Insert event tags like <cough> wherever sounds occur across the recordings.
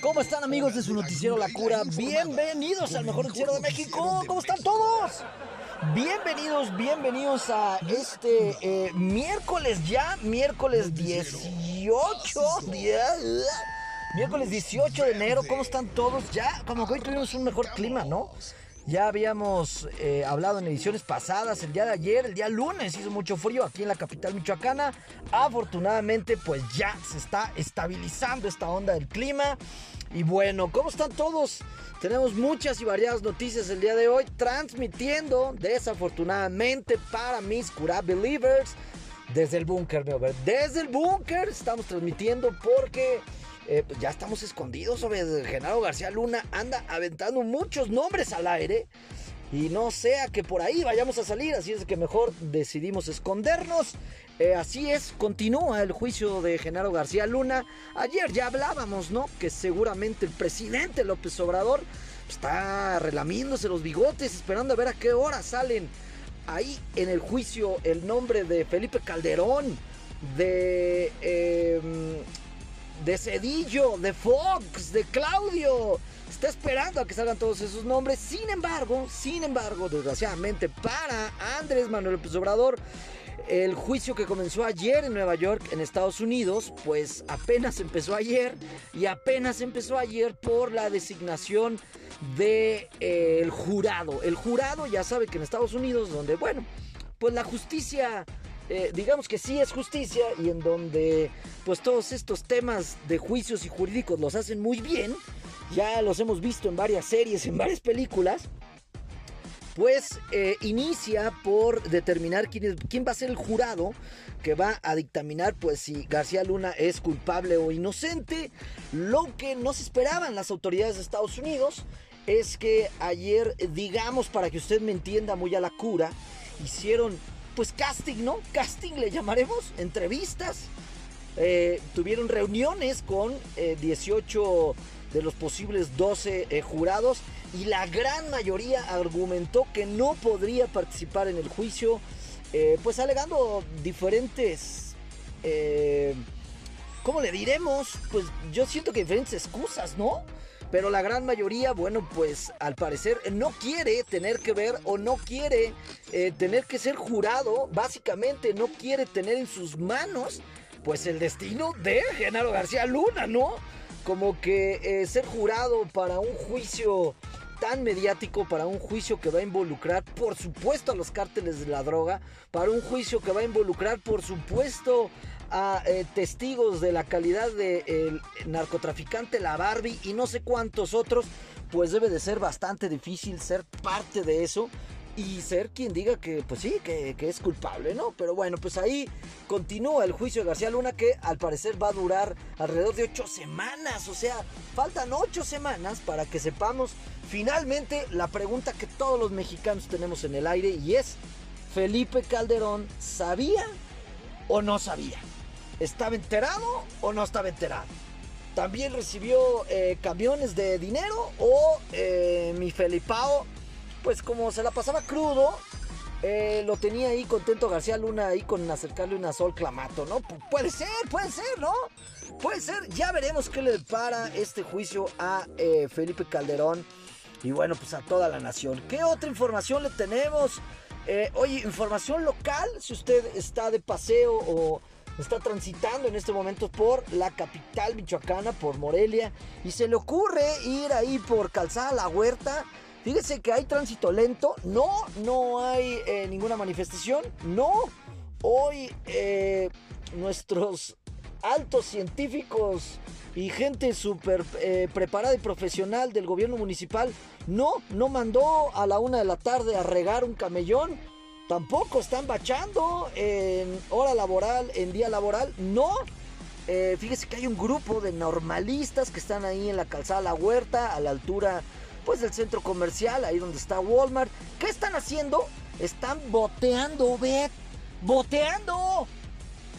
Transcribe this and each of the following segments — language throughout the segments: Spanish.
¿Cómo están amigos de su noticiero La Cura? Bienvenidos al mejor noticiero de México. ¿Cómo están todos? Bienvenidos, bienvenidos a este eh, miércoles ya, miércoles 18, día, miércoles 18 de enero. ¿Cómo están todos? Ya, como que hoy tuvimos un mejor clima, ¿no? Ya habíamos eh, hablado en ediciones pasadas, el día de ayer, el día lunes hizo mucho frío aquí en la capital michoacana. Afortunadamente, pues ya se está estabilizando esta onda del clima. Y bueno, ¿cómo están todos? Tenemos muchas y variadas noticias el día de hoy, transmitiendo desafortunadamente para mis Cura Believers desde el búnker, Desde el búnker estamos transmitiendo porque eh, pues ya estamos escondidos sobre Genaro García Luna. Anda aventando muchos nombres al aire. Y no sea que por ahí vayamos a salir, así es que mejor decidimos escondernos. Eh, así es, continúa el juicio de Genaro García Luna. Ayer ya hablábamos, ¿no? Que seguramente el presidente López Obrador está relamiéndose los bigotes, esperando a ver a qué hora salen ahí en el juicio el nombre de Felipe Calderón, de em, de Cedillo, de Fox, de Claudio. Está esperando a que salgan todos esos nombres. Sin embargo, sin embargo, desgraciadamente para Andrés Manuel López Obrador, el juicio que comenzó ayer en Nueva York, en Estados Unidos, pues apenas empezó ayer y apenas empezó ayer por la designación del de, eh, jurado. El jurado ya sabe que en Estados Unidos, donde, bueno, pues la justicia eh, digamos que sí es justicia y en donde pues todos estos temas de juicios y jurídicos los hacen muy bien, ya los hemos visto en varias series, en varias películas, pues eh, inicia por determinar quién, quién va a ser el jurado que va a dictaminar pues si García Luna es culpable o inocente. Lo que no se esperaban las autoridades de Estados Unidos es que ayer, digamos para que usted me entienda muy a la cura, hicieron pues casting, ¿no? Casting le llamaremos, entrevistas. Eh, tuvieron reuniones con 18 eh, de los posibles 12 eh, jurados y la gran mayoría argumentó que no podría participar en el juicio, pues alegando diferentes... ¿Cómo le diremos? Pues yo siento que diferentes excusas, ¿no? Pero la gran mayoría, bueno, pues al parecer no quiere tener que ver o no quiere eh, tener que ser jurado. Básicamente no quiere tener en sus manos, pues el destino de Genaro García Luna, ¿no? Como que eh, ser jurado para un juicio tan mediático para un juicio que va a involucrar, por supuesto, a los cárteles de la droga, para un juicio que va a involucrar, por supuesto, a eh, testigos de la calidad del narcotraficante La Barbie y no sé cuántos otros, pues debe de ser bastante difícil ser parte de eso y ser quien diga que, pues sí, que, es culpable, ¿no? Pero bueno, pues ahí continúa el juicio de García Luna que al parecer va a durar alrededor de ocho semanas, o sea, faltan ocho semanas para que sepamos finalmente la pregunta que todos los mexicanos tenemos en el aire y es, ¿Felipe Calderón sabía o no sabía? ¿Estaba enterado o no estaba enterado? También recibió eh, camiones de dinero o eh, mi Felipao, pues como se la pasaba crudo, eh, lo tenía ahí contento García Luna ahí con acercarle una sol clamato, ¿no? puede ser, puede ser, ¿no? Puede ser, ya veremos qué le para este juicio a Felipe Calderón y bueno, pues a toda la nación. ¿Qué otra información le tenemos? oye, información local, si usted está de paseo o está transitando en este momento por la capital michoacana, por Morelia, y se le ocurre ir ahí por Calzada La Huerta. Fíjese que hay tránsito lento, no, no hay eh, ninguna manifestación, no. Hoy eh, nuestros altos científicos y gente súper eh, preparada y profesional del gobierno municipal no, no mandó a la una de la tarde a regar un camellón Tampoco están bachando en hora laboral, en día laboral. No. Eh, fíjese que hay un grupo de normalistas que están ahí en la calzada La Huerta, a la altura pues del centro comercial, ahí donde está Walmart. ¿Qué están haciendo? Están boteando, Bet. Boteando.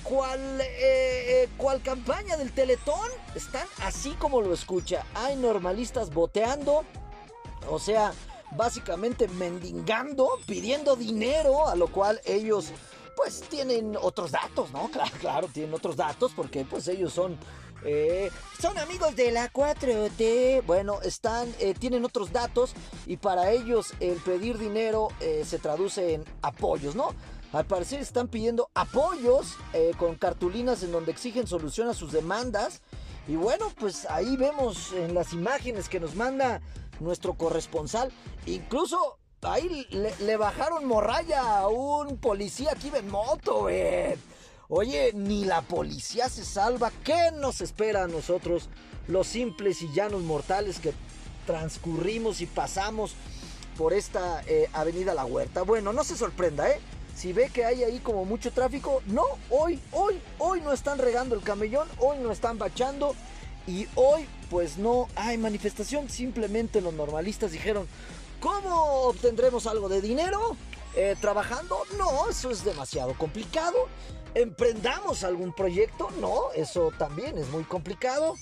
¿Cuál, eh, eh, ¿Cuál campaña del Teletón? Están así como lo escucha. Hay normalistas boteando. O sea, básicamente mendigando, pidiendo dinero, a lo cual ellos pues tienen otros datos, ¿no? <laughs> Claro, claro, tienen otros datos porque pues ellos son Eh, son amigos de la 4T. Bueno, están, eh, tienen otros datos y para ellos el pedir dinero eh, se traduce en apoyos, ¿no? Al parecer están pidiendo apoyos con cartulinas en donde exigen solución a sus demandas. Y bueno, pues ahí vemos en las imágenes que nos manda nuestro corresponsal. Incluso ahí le, bajaron morralla a un policía aquí en moto. Oye, ni la policía se salva. ¿Qué nos espera a nosotros, los simples y llanos mortales que transcurrimos y pasamos por esta eh, avenida La Huerta? Bueno, no se sorprenda, ¿eh? Si ve que hay ahí como mucho tráfico, no, hoy, hoy, hoy no están regando el camellón, hoy no están bachando y hoy pues no hay manifestación. Simplemente los normalistas dijeron, ¿cómo obtendremos algo de dinero? Eh, ¿Trabajando? No, eso es demasiado complicado emprendamos algún proyecto, no, eso también es muy complicado.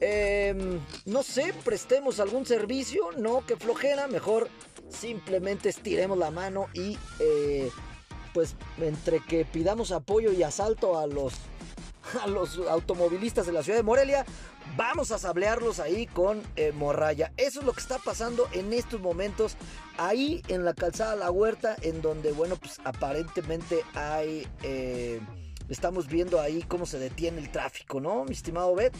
Em, no sé, prestemos algún servicio, no, que flojera, mejor simplemente estiremos la mano y eh, pues entre que pidamos apoyo y asalto a los, <laughs> a los automovilistas de la ciudad de Morelia, Vamos a sablearlos ahí con eh, morralla. Eso es lo que está pasando en estos momentos ahí en la calzada La Huerta, en donde, bueno, pues aparentemente hay... Eh, estamos viendo ahí cómo se detiene el tráfico, ¿no, mi estimado Bet?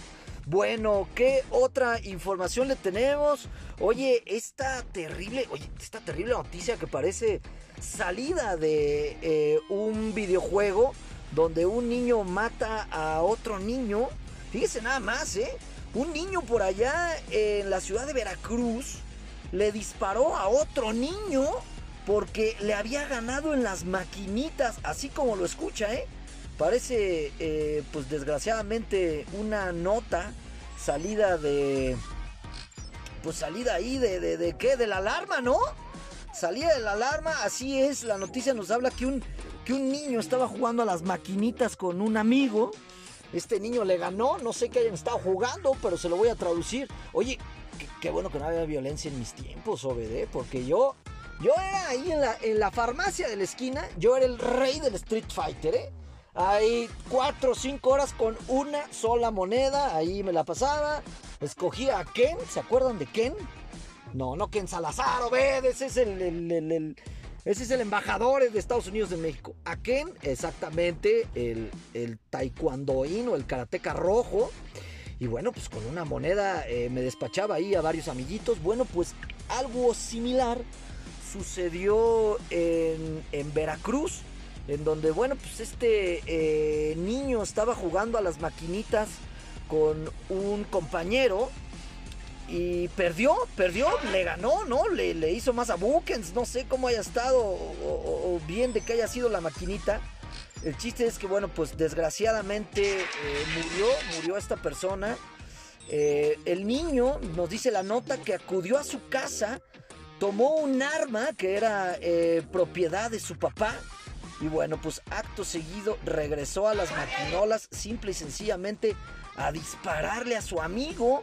Bueno, ¿qué otra información le tenemos? Oye, esta terrible, oye, esta terrible noticia que parece salida de eh, un videojuego donde un niño mata a otro niño Fíjese nada más, ¿eh? Un niño por allá en la ciudad de Veracruz le disparó a otro niño porque le había ganado en las maquinitas, así como lo escucha, ¿eh? Parece, eh, pues desgraciadamente, una nota salida de... Pues salida ahí de, de, de qué? De la alarma, ¿no? Salida de la alarma, así es, la noticia nos habla que un, que un niño estaba jugando a las maquinitas con un amigo este niño le ganó, no sé qué hayan estado jugando, pero se lo voy a traducir. Oye, qué, bueno que no había violencia en mis tiempos, Obede, porque yo, yo era ahí en la, farmacia de la esquina, yo era el rey del Street Fighter, ¿eh? Ahí cuatro o cinco horas con una sola moneda, ahí me la pasaba. Escogía a Ken, ¿se acuerdan de Ken? No, no Ken Salazar, Obed, ese es el ese es el embajador de Estados Unidos de México. ¿A quién? Exactamente, el, el taekwondoín o el karateca rojo. Y bueno, pues con una moneda eh, me despachaba ahí a varios amiguitos. Bueno, pues algo similar sucedió en, Veracruz. En donde, bueno, pues este eh, niño estaba jugando a las maquinitas con un compañero y perdió, perdió, le ganó, ¿no? Le, le hizo más a Bookens, no sé cómo haya estado o, bien de que haya sido la maquinita. El chiste es que, bueno, pues desgraciadamente eh, murió, murió esta persona. Eh, el niño, nos dice la nota, que acudió a su casa, tomó un arma que era eh, propiedad de su papá. Y bueno, pues acto seguido regresó a las maquinolas simple y sencillamente a dispararle a su amigo.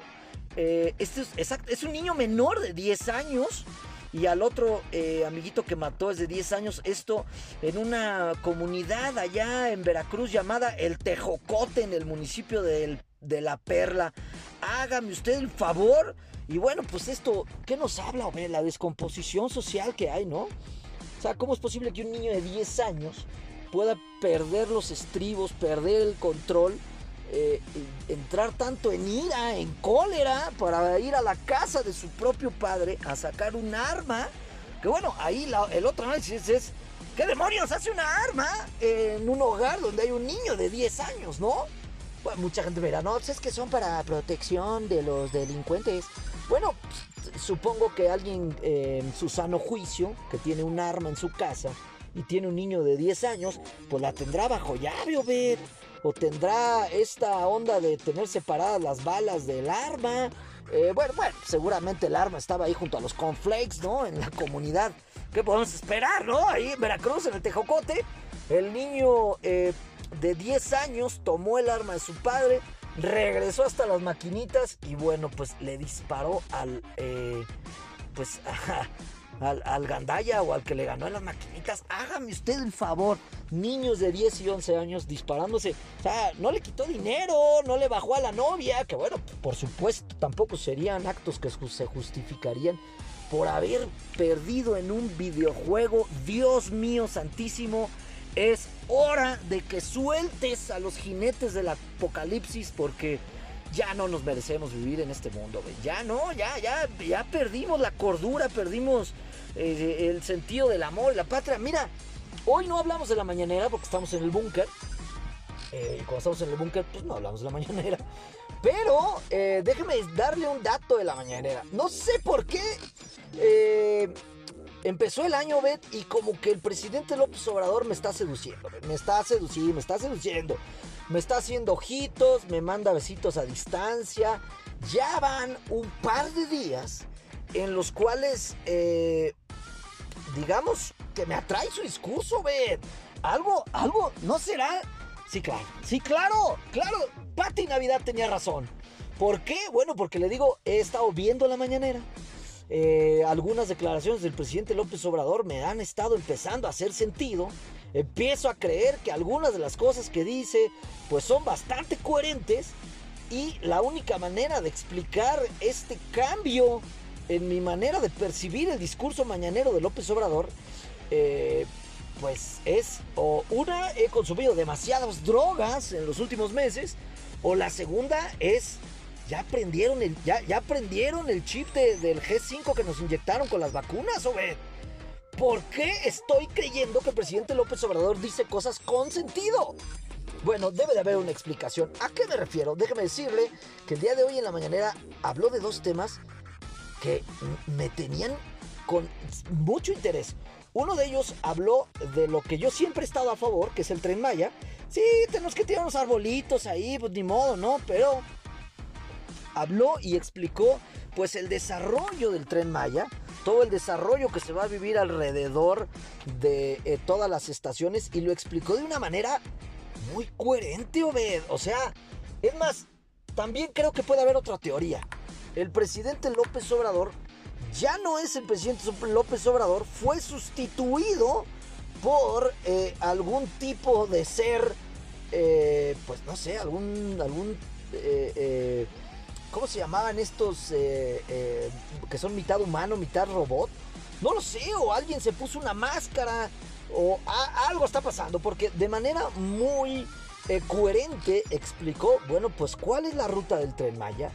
Eh, este es, un niño menor de 10 años. Y al otro eh, amiguito que mató es de 10 años. Esto en una comunidad allá en Veracruz llamada El Tejocote, en el municipio de, La Perla. Hágame usted el favor. Y bueno, pues esto, ¿qué nos habla, de La descomposición social que hay, ¿no? O sea, ¿cómo es posible que un niño de 10 años pueda perder los estribos, perder el control? Eh, entrar tanto en ira, en cólera, para ir a la casa de su propio padre a sacar un arma. Que bueno, ahí el otro análisis es, ¿qué demonios hace una arma en un hogar donde hay un niño de 10 años, no? mucha gente verá, no, pues es que son para protección de los delincuentes. Bueno, supongo que alguien en su sano juicio, que tiene un arma en su casa y tiene un niño de 10 años, pues la tendrá bajo llave, Obed o tendrá esta onda de tener separadas las balas del arma. Eh, bueno, bueno, seguramente el arma estaba ahí junto a los conflakes, ¿no? En la comunidad. ¿Qué podemos esperar, no? Ahí en Veracruz, en el Tejocote. El niño eh, de 10 años tomó el arma de su padre, regresó hasta las maquinitas y bueno, pues le disparó al... Eh, pues <laughs> al, al, gandaya o al que le ganó en las maquinitas, hágame usted el favor. niños de 10 y 11 años disparándose. O sea, no le quitó dinero, no le bajó a la novia, que bueno, por supuesto, tampoco serían actos que se justificarían por haber perdido en un videojuego. Dios mío santísimo, es hora de que sueltes a los jinetes del apocalipsis porque ya no nos merecemos vivir en este mundo, Ya no, ya, ya, ya perdimos la cordura, perdimos eh, el sentido del amor, la patria. Mira, hoy no hablamos de la mañanera porque estamos en el búnker. Eh, y cuando estamos en el búnker, pues no hablamos de la <laughs> mañanera. Pero eh, déjeme darle un dato de la mañanera. No sé por qué empezó el año, Bet, y como que el presidente López Obrador me está seduciendo. Me está seduciendo, me está seduciendo. Me está haciendo ojitos, me manda besitos a distancia. Ya van un par de días en los cuales, eh, digamos, que me atrae su discurso, ve. Algo, algo, ¿no será? Sí, claro, sí, claro, claro. Pati Navidad tenía razón. ¿Por qué? Bueno, porque le digo, he estado viendo la mañanera. Eh, algunas declaraciones del presidente López Obrador me han estado empezando a hacer sentido empiezo a creer que algunas de las cosas que dice pues son bastante coherentes y la única manera de explicar este cambio en mi manera de percibir el discurso mañanero de López Obrador eh, pues es o una he consumido demasiadas drogas en los últimos meses o la segunda es ya aprendieron el, ya, ya el chip del G5 que nos inyectaron con las vacunas, o ¿Por qué estoy creyendo que el presidente López Obrador dice cosas con sentido? Bueno, debe de haber una explicación. ¿A qué me refiero? Déjeme decirle que el día de hoy en la mañanera habló de dos temas que me tenían con mucho interés. Uno de ellos habló de lo que yo siempre he estado a favor, que es el tren Maya. Sí, tenemos que tirar unos arbolitos ahí, pues ni modo, ¿no? Pero habló y explicó pues el desarrollo del tren Maya, todo el desarrollo que se va a vivir alrededor de eh, todas las estaciones y lo explicó de una manera muy coherente, Obed. O sea, es más, también creo que puede haber otra teoría. El presidente López Obrador ya no es el presidente López Obrador, fue sustituido por eh, algún tipo de ser, eh, pues no sé, algún, algún ¿Cómo se llamaban estos eh, eh, que son mitad humano, mitad robot? No lo sé, o alguien se puso una máscara, o algo está pasando, porque de manera muy eh, coherente explicó, bueno, pues cuál es la ruta del tren Maya,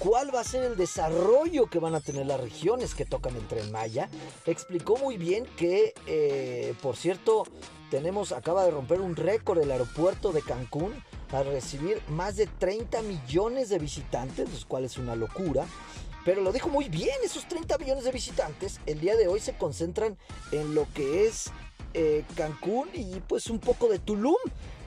cuál va a ser el desarrollo que van a tener las regiones que tocan el tren Maya. Explicó muy bien que, por cierto, tenemos, acaba de romper un récord el aeropuerto de Cancún a recibir más de 30 millones de visitantes, los cuales es una locura. Pero lo dijo muy bien, esos 30 millones de visitantes el día de hoy se concentran en lo que es eh, Cancún y pues un poco de Tulum.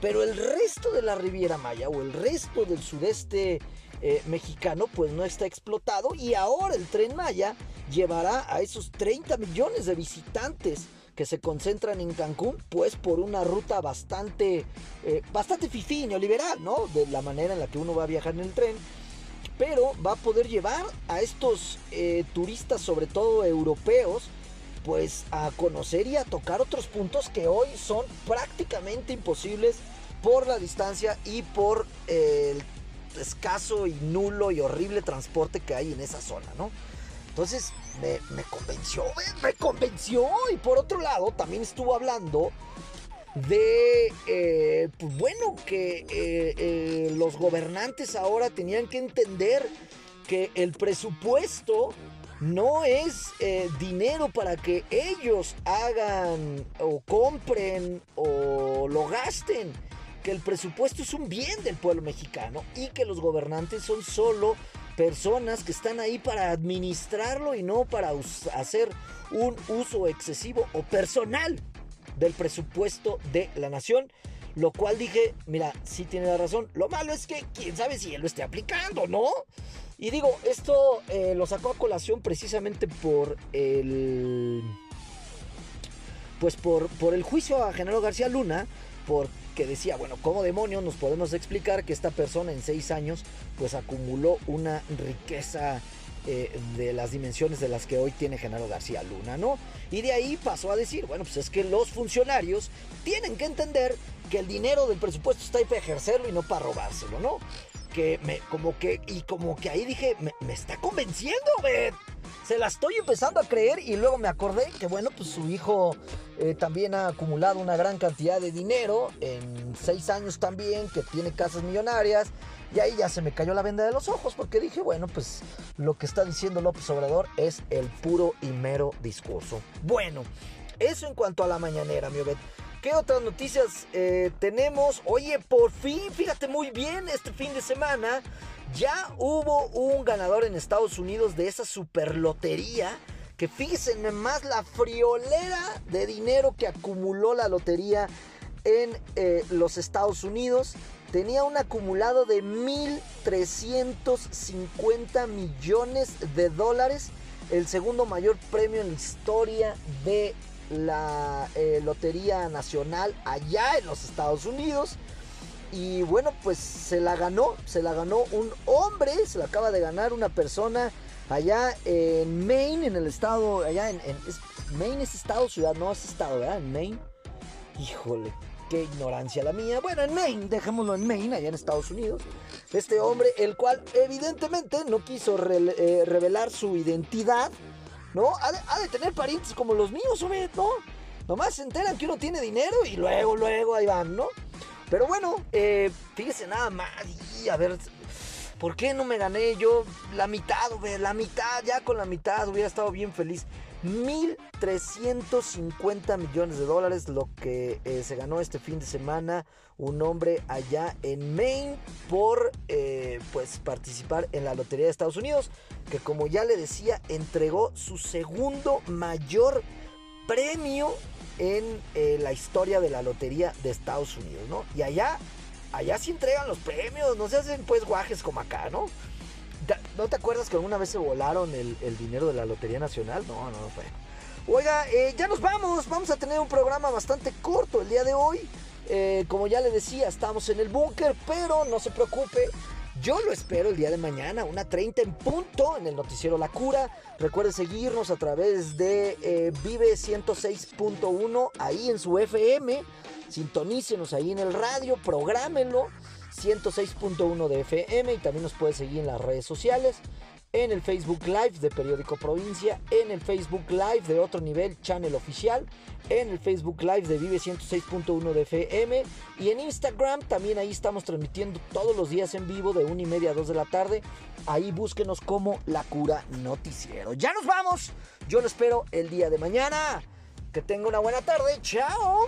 Pero el resto de la Riviera Maya o el resto del sudeste eh, mexicano pues no está explotado y ahora el tren Maya llevará a esos 30 millones de visitantes que se concentran en Cancún, pues por una ruta bastante, eh, bastante fifí, neoliberal, ¿no? De la manera en la que uno va a viajar en el tren. Pero va a poder llevar a estos eh, turistas, sobre todo europeos, pues a conocer y a tocar otros puntos que hoy son prácticamente imposibles por la distancia y por el escaso y nulo y horrible transporte que hay en esa zona, ¿no? Entonces me, convenció, me, convenció. Y por otro lado, también estuvo hablando de, eh, pues bueno, que eh, eh, los gobernantes ahora tenían que entender que el presupuesto no es dinero para que ellos hagan o compren o lo gasten que el presupuesto es un bien del pueblo mexicano y que los gobernantes son solo personas que están ahí para administrarlo y no para hacer un uso excesivo o personal del presupuesto de la nación. Lo cual dije, mira, sí tiene la razón. Lo malo es que quién sabe si él lo esté aplicando, ¿no? Y digo, esto eh, lo sacó a colación precisamente por el. Pues por, por el juicio a Genaro García Luna, por que decía, bueno, ¿cómo demonios nos podemos explicar que esta persona en seis años pues acumuló una riqueza eh, de las dimensiones de las que hoy tiene Genaro García Luna, ¿no? Y de ahí pasó a decir, bueno, pues es que los funcionarios tienen que entender que el dinero del presupuesto está ahí para ejercerlo y no para robárselo, ¿no? Que me, como que, y como que ahí dije, me, está convenciendo, ¿ve? se la estoy empezando a creer y luego me acordé que bueno, pues su hijo eh, también ha acumulado una gran cantidad de dinero en seis años también, que tiene casas millonarias. Y ahí ya se me cayó la venda de los ojos porque dije, bueno, pues lo que está diciendo López Obrador es el puro y mero discurso. Bueno, eso en cuanto a la mañanera, mi Obed. ¿Qué otras noticias eh, tenemos? Oye, por fin, fíjate muy bien, este fin de semana ya hubo un ganador en Estados Unidos de esa superlotería. Que fíjense más la friolera de dinero que acumuló la lotería en eh, los Estados Unidos. Tenía un acumulado de 1.350 millones de dólares. El segundo mayor premio en la historia de la eh, Lotería Nacional allá en los Estados Unidos. Y bueno, pues se la ganó, se la ganó un hombre, se la acaba de ganar una persona allá en Maine, en el estado, allá en, Maine es estado, ciudad, no es estado, ¿verdad? En Maine. Híjole, qué ignorancia la mía. Bueno, en Maine, dejémoslo en Maine, allá en Estados Unidos. Este hombre, el cual evidentemente no quiso eh, revelar su identidad, ¿no? Ha de, tener parientes como los míos, hombre, ¿no? Nomás se enteran que uno tiene dinero y luego, luego ahí van, ¿no? Pero bueno, eh, fíjese nada más. A ver, ¿por qué no me gané yo la mitad, La mitad, ya con la mitad hubiera estado bien feliz. 1.350 millones de dólares lo que eh, se ganó este fin de semana un hombre allá en Maine por eh, pues participar en la Lotería de Estados Unidos que como ya le decía entregó su segundo mayor premio en eh, la historia de la lotería de Estados Unidos, ¿no? Y allá, allá sí entregan los premios, no se hacen pues guajes como acá, ¿no? ¿No te acuerdas que alguna vez se volaron el, dinero de la Lotería Nacional? No, no, no fue. Oiga, eh, ya nos vamos, vamos a tener un programa bastante corto el día de hoy. Eh, como ya le decía, estamos en el búnker, pero no se preocupe, yo lo espero el día de mañana, una 30 en punto en el noticiero La Cura. Recuerde seguirnos a través de eh, Vive 106.1 ahí en su FM. Sintonícenos ahí en el radio, prográmenlo. 106.1 de FM y también nos puede seguir en las redes sociales en el Facebook Live de Periódico Provincia, en el Facebook Live de otro nivel, Channel Oficial, en el Facebook Live de Vive 106.1 de FM y en Instagram también ahí estamos transmitiendo todos los días en vivo de 1 y media a 2 de la tarde. Ahí búsquenos como La Cura Noticiero. Ya nos vamos. Yo lo espero el día de mañana. Que tenga una buena tarde. Chao.